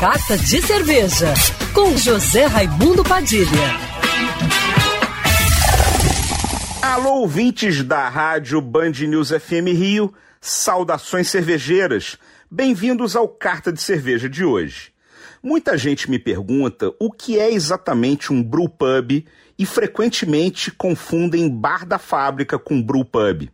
Carta de Cerveja, com José Raimundo Padilha. Alô, ouvintes da rádio Band News FM Rio, saudações cervejeiras. Bem-vindos ao Carta de Cerveja de hoje. Muita gente me pergunta o que é exatamente um brew pub e frequentemente confundem bar da fábrica com brew pub.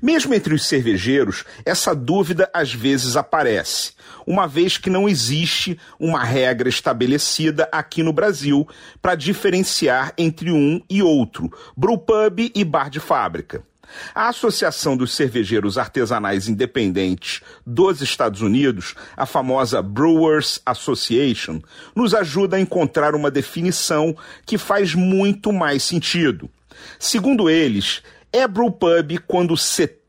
Mesmo entre os cervejeiros, essa dúvida às vezes aparece, uma vez que não existe uma regra estabelecida aqui no Brasil para diferenciar entre um e outro, brewpub e bar de fábrica. A Associação dos Cervejeiros Artesanais Independentes dos Estados Unidos, a famosa Brewers Association, nos ajuda a encontrar uma definição que faz muito mais sentido. Segundo eles, é brewpub quando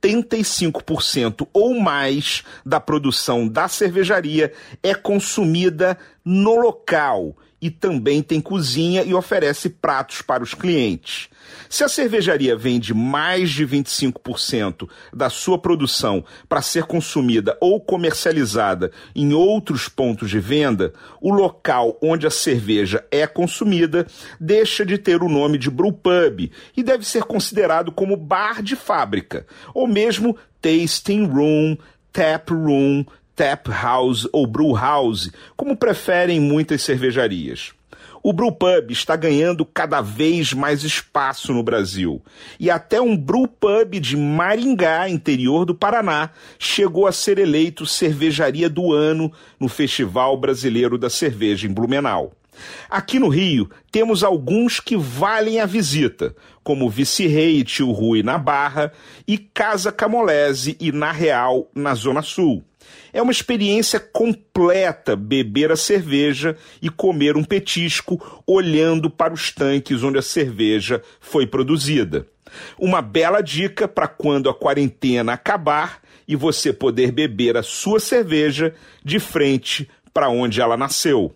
75% ou mais da produção da cervejaria é consumida no local e também tem cozinha e oferece pratos para os clientes. Se a cervejaria vende mais de 25% da sua produção para ser consumida ou comercializada em outros pontos de venda, o local onde a cerveja é consumida deixa de ter o nome de brewpub e deve ser considerado como bar de fábrica, ou mesmo tasting room, tap room, tap house ou brew house, como preferem muitas cervejarias. O brewpub está ganhando cada vez mais espaço no Brasil. E até um brewpub de Maringá, interior do Paraná, chegou a ser eleito cervejaria do ano no Festival Brasileiro da Cerveja em Blumenau. Aqui no Rio, temos alguns que valem a visita, como Vice-Rei e Tio Rui na Barra e Casa Camolese e Na Real, na Zona Sul. É uma experiência completa beber a cerveja e comer um petisco olhando para os tanques onde a cerveja foi produzida. Uma bela dica para quando a quarentena acabar e você poder beber a sua cerveja de frente para onde ela nasceu.